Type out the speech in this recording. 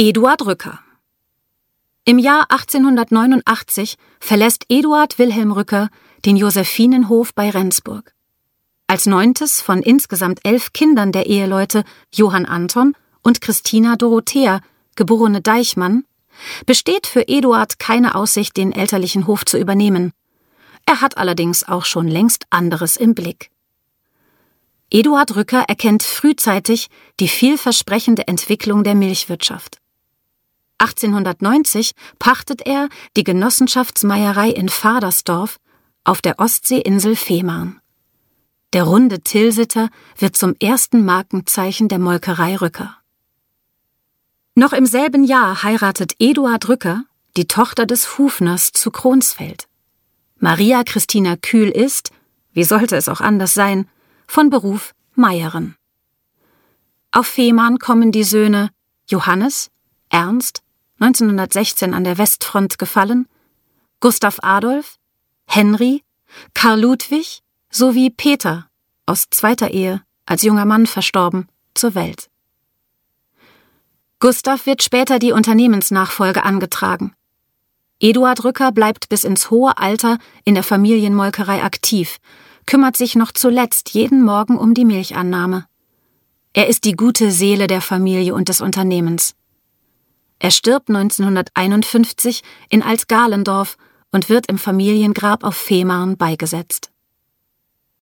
Eduard Rücker Im Jahr 1889 verlässt Eduard Wilhelm Rücker den Josephinenhof bei Rendsburg. Als neuntes von insgesamt elf Kindern der Eheleute Johann Anton und Christina Dorothea, geborene Deichmann, besteht für Eduard keine Aussicht, den elterlichen Hof zu übernehmen. Er hat allerdings auch schon längst anderes im Blick. Eduard Rücker erkennt frühzeitig die vielversprechende Entwicklung der Milchwirtschaft. 1890 pachtet er die Genossenschaftsmeierei in Vadersdorf auf der Ostseeinsel Fehmarn. Der runde Tilsiter wird zum ersten Markenzeichen der Molkerei Rücker. Noch im selben Jahr heiratet Eduard Rücker die Tochter des Hufners zu Kronsfeld. Maria Christina Kühl ist, wie sollte es auch anders sein, von Beruf Meierin. Auf Fehmarn kommen die Söhne Johannes, Ernst 1916 an der Westfront gefallen, Gustav Adolf, Henry, Karl Ludwig sowie Peter aus zweiter Ehe als junger Mann verstorben zur Welt. Gustav wird später die Unternehmensnachfolge angetragen. Eduard Rücker bleibt bis ins hohe Alter in der Familienmolkerei aktiv, kümmert sich noch zuletzt jeden Morgen um die Milchannahme. Er ist die gute Seele der Familie und des Unternehmens. Er stirbt 1951 in Altgalendorf und wird im Familiengrab auf Fehmarn beigesetzt.